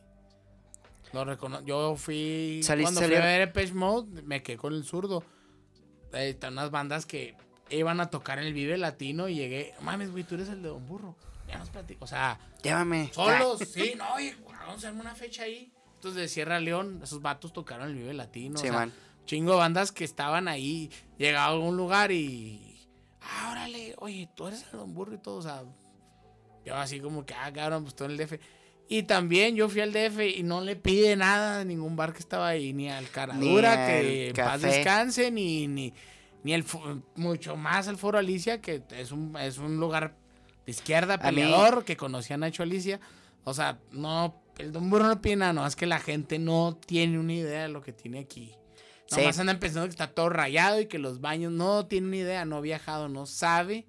Lo recono yo fui, Salí- cuando fui salieron- a ver Depeche Mode, me quedé con el zurdo. Ahí están unas bandas que iban a tocar en el Vive Latino y llegué, mames, güey, tú eres el de Don Burro. Ya nos platico, o sea, Llévame. solos, sí, no, oye, vamos a hacer una fecha ahí. De Sierra León, esos vatos tocaron el Vive Latino. Sí, o sea, man. chingo bandas que estaban ahí, llegaba a algún lugar y. Ah, órale, oye, tú eres el Don Burro y todo, o sea. Yo así como que, ah, cabrón, pues todo en el DF. Y también yo fui al DF y no le pide nada a ningún bar que estaba ahí, ni al Caradura, que al en paz descanse, ni, ni, ni el, mucho más el Foro Alicia, que es un, es un lugar de izquierda, peleador, que conocía a Nacho Alicia. O sea, no, el Don Burro no pide nada, no, es que la gente no tiene una idea de lo que tiene aquí. Sí. Nomás andan pensando que está todo rayado y que los baños no tiene ni idea, no ha viajado, no sabe.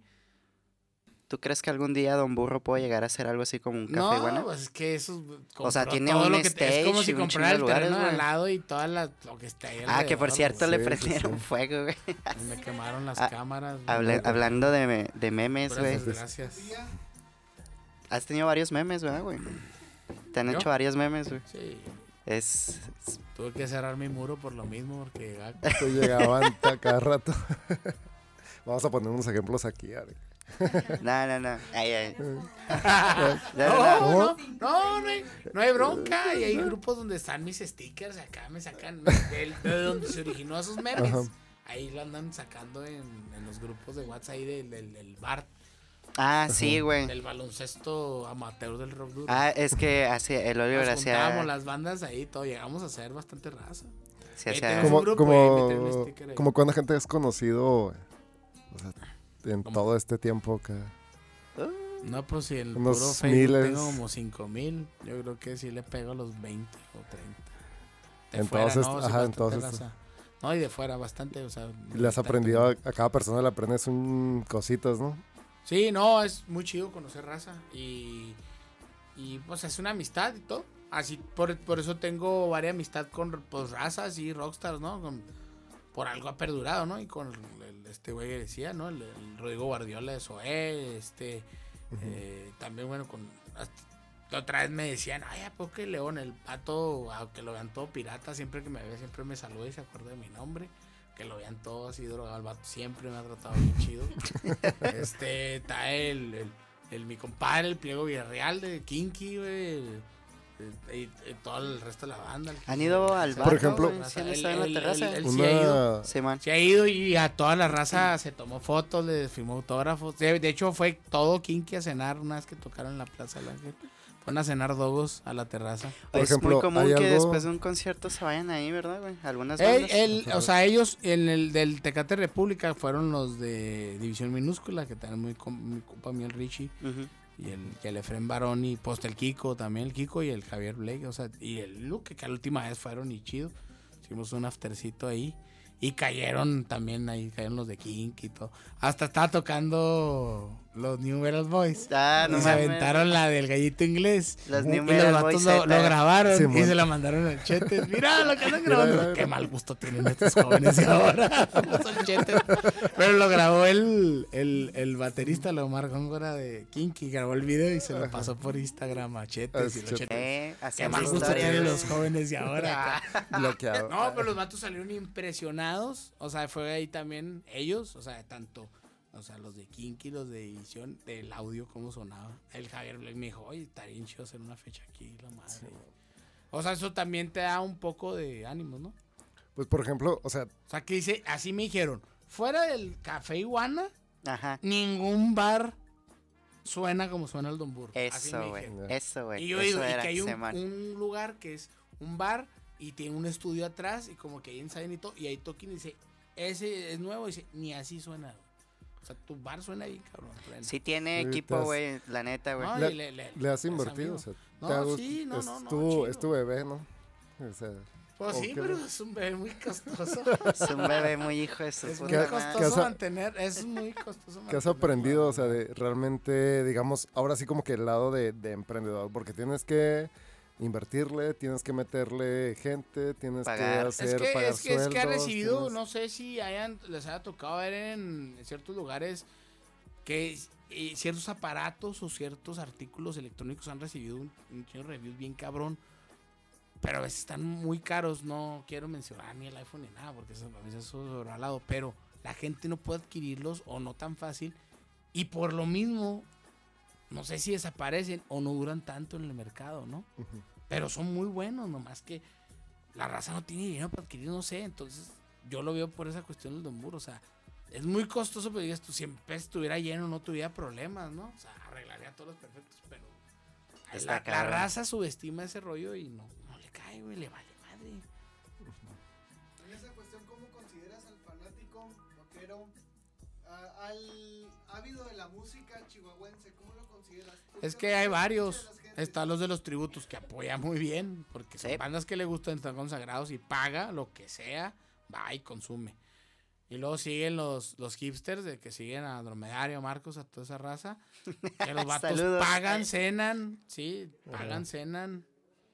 ¿Tú crees que algún día Don Burro puede llegar a hacer algo así como un café no, iguana? pues es que eso. O sea, tiene todo un lo que te- Es como si comprara el lugares, terreno al lado y toda la, lo que está ahí. ah, que por cierto Sí, le sí, prendieron sí. fuego, güey. Me quemaron las Ah, cámaras. Güey. hablando de, de memes, güey. Gracias, Has tenido varios memes, ¿verdad, güey? Te han ¿Yo? hecho varios memes, güey. Sí, Es... es- tuve que cerrar mi muro por lo mismo, porque llegaba Te llegaban a cada rato. Vamos a poner unos ejemplos aquí. Ari. No, no, no. Ay, ay. No, No, no, no. no, no, no hay, no hay bronca. Y hay grupos donde están mis stickers acá, me sacan del- de, donde se originó esos memes. Ajá. Ahí lo andan sacando en, en los grupos de WhatsApp ahí del, del, del bar, Ah, sí, güey. del baloncesto amateur del rock duro. Ah, es que así, el Oliver Nos hacía... las bandas ahí, todo, llegamos a hacer bastante raza. sí hacía- Como, grupo como, ahí. cuánta gente has conocido o sea, en todo este tiempo que No, pues si el Unos puro Facebook miles. tengo como 5 mil, yo creo que sí le pego a los 20 o 30. De En fuera, todos est- ¿no? Sí, ajá, en bastante todos estos. raza. No, y de fuera bastante, o sea. le has aprendido a, a cada persona le aprendes un cositas, ¿no? Sí, no, es muy chido conocer raza y, y pues es una amistad y todo. Así, por, por eso tengo varias amistad con pues, razas y rockstars, ¿no? Con- por algo ha perdurado, ¿no? Y con el- el- este güey que decía, ¿no? El, el Rodrigo Guardiola de Soé, este, eh, también, bueno, con... hasta- la otra vez me decían, ay, ¿a poco León, el pato, aunque lo vean todo pirata, siempre que me ve, siempre me saluda y se acuerda de mi nombre. Que lo vean todo así drogado, el vato siempre me ha tratado bien chido. este, está el, el, el- mi compadre, el Pliego Villarreal de Kinky, güey. Y, y todo el resto de la banda. el- ¿Han ido al bar, Por ejemplo-? ¿Sí han estado en la ha ido. Una Sí, man. Se ha ido y a toda la raza se tomó fotos, le firmó autógrafos. De, de hecho, fue todo Kinky a cenar una vez que tocaron en la Plaza del Ángel. Fueron a cenar dogos a la terraza. Por es ejemplo, muy común que algo- después de un concierto se vayan ahí, ¿verdad, güey? Algunas bandas. o sea, ellos en el del Tecate República fueron los de División Minúscula, que también muy, muy compa mío el Richie. Ujú. Y el, y el Efren Barón y post el Kiko también, el Kiko y el Javier Blake, o sea, y el Luke, que la última vez fueron y chido. Hicimos un aftercito ahí. Y cayeron también ahí, cayeron los de Kink y todo. Hasta estaba tocando los New Metal Boys. Ah, no y se mames. aventaron la del gallito inglés. Los y New los Metal vatos Boys lo, grabaron y se la mandaron al Chetes. Mira lo que andan grabando. mira, mira. Qué mal gusto tienen estos jóvenes de ahora. Son Chetes. Pero lo grabó el, el, el baterista, el Omar Góngora de Kinky. Grabó el video y se lo pasó por Instagram a Chetes. Ah, y los Chetes. Eh, Qué mal gusto tienen los jóvenes de ahora. bloqueado. No, pero los vatos salieron impresionados. O sea, fue ahí también ellos. O sea, tanto. O sea, los de Kinky, los de edición, del audio, cómo sonaba. El Javier Blake me dijo, oye, estaría chido hacer una fecha aquí, la madre. O sea, eso también te da un poco de ánimo, ¿no? Pues por ejemplo, o sea, O sea, que dice, así me dijeron, fuera del Café Iguana, Ajá. ningún bar suena como suena el Don Burro. Así Eso, me güey. dijeron. Eso, güey. Y yo Eso digo, y era, que hay un lugar que es un bar y tiene un estudio atrás y como que ahí ensayan y todo, y ahí toquen y dice, ese es nuevo, y dice, ni así suena. Güey. O sea, tu bar suena bien, cabrón. pleno. Sí tiene Sí, equipo, te has- güey. La neta, güey. No, le- y le, le- le has es invertido, amigo. o sea, No, te sí, no, es, no, no, tu, es tu bebé, ¿no? O sea, Pues ¿O sí, pero no? es un bebé muy costoso. Es un bebé muy hijo de su es muy puta ¿Qué- madre. qué costoso has- mantener. Es muy costoso ¿Qué has mantener. aprendido, o sea, de realmente, digamos, ahora sí como que el lado de, de emprendedor? Porque tienes que invertirle, tienes que meterle gente, tienes Pagar. que Es hacer, que, pagar es, que, es que ha sueldos, recibido, tienes- no sé si hayan, les haya tocado ver en ciertos lugares que eh, ciertos aparatos o ciertos artículos electrónicos han recibido un, un reviews bien cabrón. Pero a veces están muy caros, no quiero mencionar ni el iPhone ni nada, porque eso, a veces eso es sobrevalorado, Pero la gente no puede adquirirlos o no tan fácil. Y por lo mismo, no sé si desaparecen o no duran tanto en el mercado, ¿no? Pero son muy buenos, nomás que la raza no tiene dinero para adquirir, no sé. Entonces, yo lo veo por esa cuestión del Don Burro. O sea, es muy costoso, pero digas tú, si el pez estuviera lleno, no tuviera problemas, ¿no? O sea, arreglaría todos los perfectos, pero. Está La, raza subestima ese rollo y no, no le cae, güey, le vale madre. En esa cuestión, ¿cómo consideras al fanático rockero, a- al ávido de la música chihuahuense? ¿Cómo lo consideras? ¿Tú Es que hay varios. Están los de los tributos que apoya muy bien, porque son Sí. bandas que le gustan, están consagrados y paga lo que sea, va y consume. Y luego siguen los, los hipsters de que siguen a Dromedario, Marcos, a toda esa raza. Que los vatos Saludos. pagan, cenan, sí, pagan, cenan,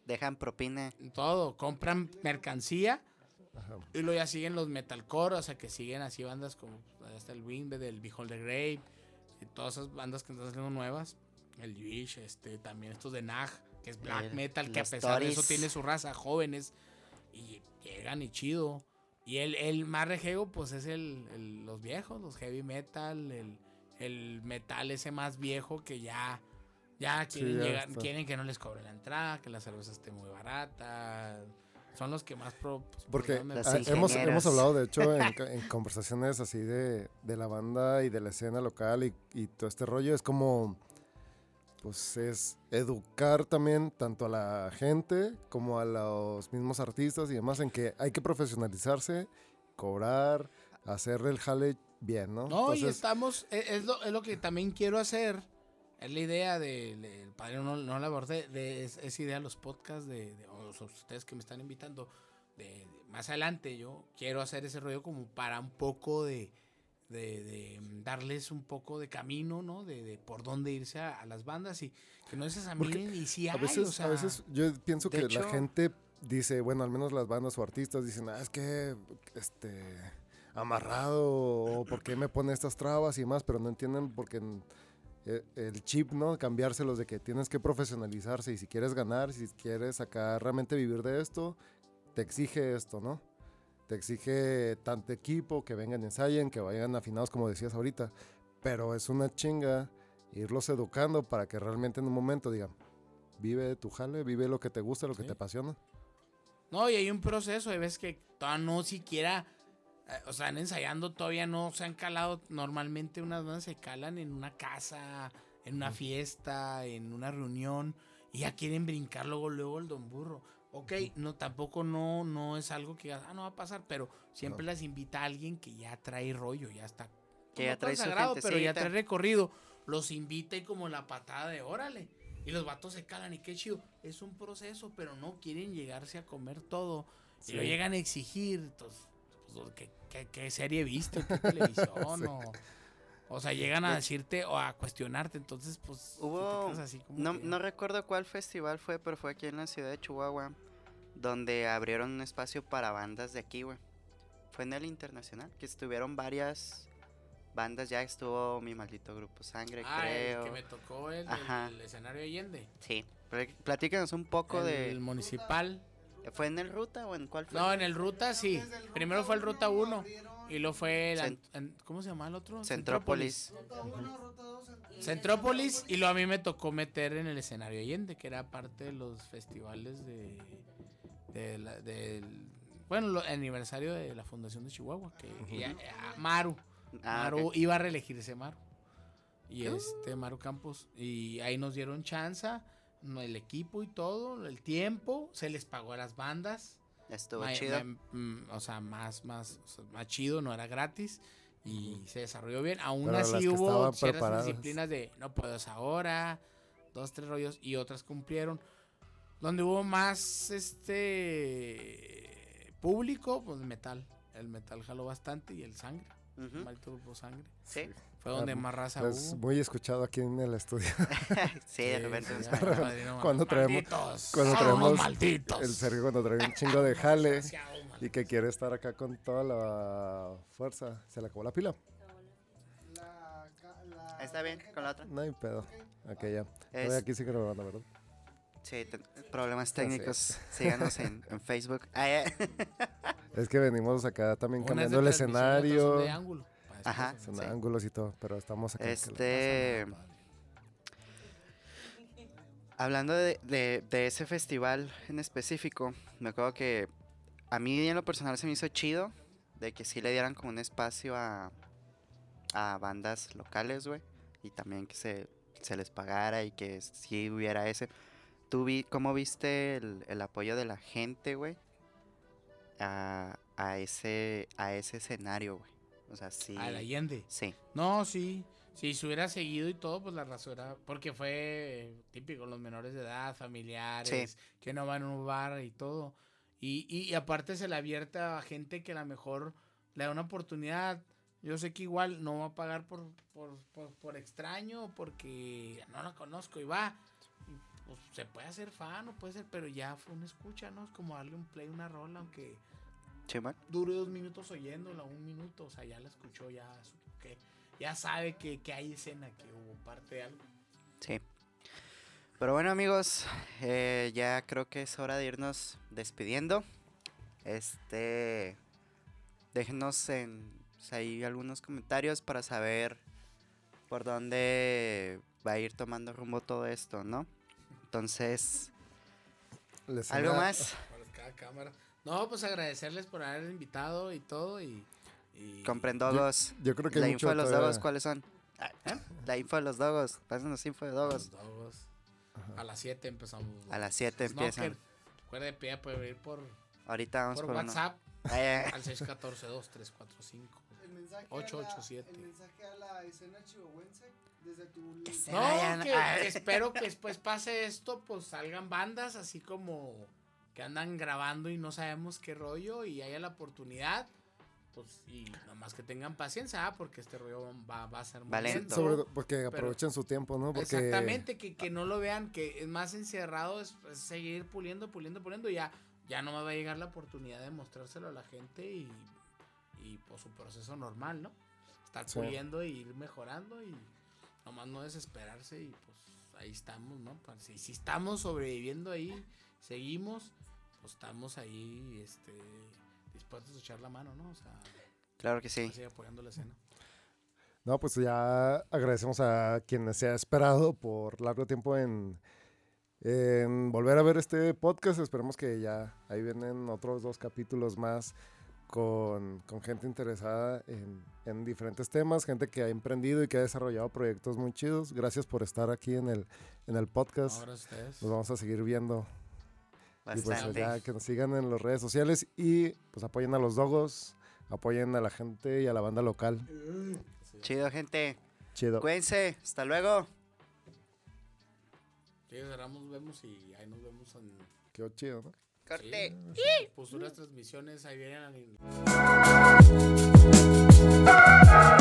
Dejan propina. todo, compran mercancía. Ajá. Y luego ya siguen los metalcore, o sea que siguen así bandas como hasta el Winged, el Behold the Grave, y todas esas bandas que están haciendo nuevas. El Wish, este, también estos de Nag, que es black El- metal, que a pesar de eso tiene su raza, jóvenes, y llegan y chido. Y el, el más rejego, pues es el, el- los viejos, los heavy metal, el, el metal ese más viejo que ya, ya Sí, quieren, llegar- está. quieren que no les cobren la entrada, que la cerveza esté muy barata. Son los que más pro, pues, Porque Los ah, hemos, hemos hablado, de hecho, en, conversaciones así de, de la banda y de la escena local y, y todo este rollo. Es como, pues es educar también tanto a la gente como a los mismos artistas y demás en que hay que profesionalizarse, cobrar, hacer el jale bien, ¿no? No, y estamos, e- es, lo, es lo que también quiero hacer. Es la idea del el padre, no, no la abordé, de, es, es idea de los podcasts de, de- o ustedes que me están invitando. De, de- más adelante yo quiero hacer ese rollo como para un poco de, de, de, mm, darles un poco de camino, ¿no? De, de por dónde irse a, a las bandas y que no se examinen y si a hay, veces, o sea, a veces yo pienso que hecho- la gente dice, bueno, al menos las bandas o artistas dicen, ah, es que, este, amarrado, o por qué me pone estas trabas y demás, pero no entienden porque en- eh, el chip, ¿no? Cambiárselos de que tienes que profesionalizarse y si quieres ganar, si quieres acá realmente vivir de esto, te exige esto, ¿no? Te exige tanto equipo, que vengan y ensayen, que vayan afinados como decías ahorita, pero es una chinga irlos educando para que realmente en un momento digan, vive tu jale, vive lo que te gusta, lo que Sí. te apasiona. No, y hay un proceso, hay veces que todavía no siquiera, eh, o sea, ensayando, todavía no se han calado. Normalmente unas bandas se calan en una casa, en una fiesta, en una reunión, y ya quieren brincar luego, luego el don burro. Ok, no, tampoco no, no es algo que ah, no va a pasar, pero siempre las invita a alguien que ya trae rollo, ya está. Que ya trae su consagrado, pero ya trae recorrido. Los invita y como la patada de órale. Y los vatos se calan y qué chido. Es un proceso, pero no quieren llegarse a comer todo. Sí. Y lo llegan a exigir. Entonces, pues, ¿qué, qué, qué serie viste? ¿Qué televisión? o, o sea, llegan a decirte o a cuestionarte. Entonces, pues. Hubo- así como No, que- no recuerdo cuál festival fue, pero fue aquí en la ciudad de Chihuahua, donde abrieron un espacio para bandas de aquí, güey. Fue en el internacional, que estuvieron varias bandas, ya estuvo mi maldito grupo Sangre, Ah, creo. el que me tocó el, Ajá. el escenario Allende. Sí, Pl- platícanos un poco el de... municipal. ¿Fue en el Ruta o en cuál fue? No, en el Ruta sí. El Primero fue el Ruta uno 1. abrieron Y luego fue el. Cent- an- an- ¿Cómo se llama el otro? Centrópolis. Ruta 1, Ruta 2. Centrópolis y luego a mí me tocó meter en el escenario Allende, que era parte de los festivales de, de la- del bueno, lo- el aniversario de la Fundación de Chihuahua, que a- a Maru, Ah, Maru iba a reelegirse Maru. Y este Maru Campos y ahí nos dieron chanza, el equipo y todo, el tiempo, se les pagó a las bandas. Estuvo Ma- chido. ma- mm, o sea, más, más, o sea, más chido, no era gratis. Y se desarrolló bien. Aún Pero así hubo ciertas preparadas. disciplinas de no puedes ahora, dos, tres rollos, y otras cumplieron. Donde hubo más, este, Público, pues metal. El metal jaló bastante y el sangre. Maldito grupo sangre. Sí, Fue donde Ah, más raza Es hubo. muy escuchado aquí en el estudio. sí, de Sí, Cuando traemos- malditos, cuando traemos malditos. El Sergio cuando trae un chingo de jale y que quiere estar acá con toda la fuerza. Se le acabó la pila. Está bien, con la otra. No hay pedo. Ok, ya. Estoy aquí sigue grabando, ¿verdad? Sí, problemas técnicos. Síganos en, en Facebook. Ah. Es que venimos acá también cambiando el escenario. Ajá. Son Sí. ángulos y todo, pero estamos acá. Este. Hablando de, de- de ese festival en específico, me acuerdo que a mí en lo personal se me hizo chido de que sí le dieran como un espacio a, a bandas locales, güey. Y también que se, se les pagara y que sí hubiera ese. ¿Tú vi, cómo viste el, el apoyo de la gente, güey? A, a ese, a ese escenario, güey. O sea, sí. Al Allende. Sí, No, sí. Si se hubiera seguido y todo, pues la razón era. Porque fue típico, los menores de edad, familiares, que no van a un bar y todo. Y, y, y aparte se le abierta a gente que a lo mejor le da una oportunidad. Yo sé que igual no va a pagar por, por, por, por extraño, porque no la conozco y va. Pues, se puede hacer fan o puede ser, pero ya fue una escucha, ¿no? Es como darle un play, una rola, aunque Dure dos minutos oyéndola, un minuto, o sea, ya la escuchó, ya, que, ya sabe que, que hay escena, que hubo parte de algo. Sí. Pero bueno amigos, eh, ya creo que es hora de irnos despidiendo. Este, déjenos en pues, ahí algunos comentarios para saber por dónde va a ir tomando rumbo todo esto, ¿no? Entonces, ¿algo más? Para cada cámara. No, pues agradecerles por haber invitado y todo y... y Compren dogos. Yo creo que La info de los todavía- dogos, ¿cuáles son? Ah, La info de los dogos. Pásanos info de los dogos. dogos. A las 7 empezamos. A las 7 empiezan. Recuerde, pida puede ir por, Ahorita vamos por por, uno. WhatsApp Ay, ay, al 614-2345. El mensaje, 887. A la, el mensaje a la escena chihuahuense desde tu... Que No, que, que espero que después pase esto, pues salgan bandas así como que andan grabando y no sabemos qué rollo y haya la oportunidad. Pues, y nomás que tengan paciencia, ah, porque este rollo va, va a ser muy lento. Sobre porque aprovechen su tiempo, ¿no? Porque Exactamente, que, que no lo vean, que es más encerrado, es, es seguir puliendo, puliendo, puliendo, y ya, ya no me va a llegar la oportunidad de mostrárselo a la gente y, y pues su proceso normal, ¿no? Estar Sí. puliendo y ir mejorando y nomás no desesperarse y pues ahí estamos, ¿no? Pues, si, si estamos sobreviviendo ahí, seguimos, pues estamos ahí, este, dispuestos a echar la mano, ¿no? O sea, Claro que sí. apoyando la escena. No, pues ya agradecemos a quienes se ha esperado por largo tiempo en, en volver a ver este podcast. Esperemos que ya ahí vienen otros dos capítulos más con, con gente interesada en, en diferentes temas, gente que ha emprendido y que ha desarrollado proyectos muy chidos. Gracias por estar aquí en el, en el podcast. Ahora ustedes. Nos vamos a seguir viendo. Bastante. Y pues allá que nos sigan en las redes sociales y pues apoyen a los dogos, apoyen a la gente y a la banda local. Sí. Chido, gente. Chido. Cuídense, hasta luego. Sí, cerramos, vemos y ahí nos vemos en... Qué chido, ¿no? Corte. Sí. Pues unas transmisiones, ahí vienen.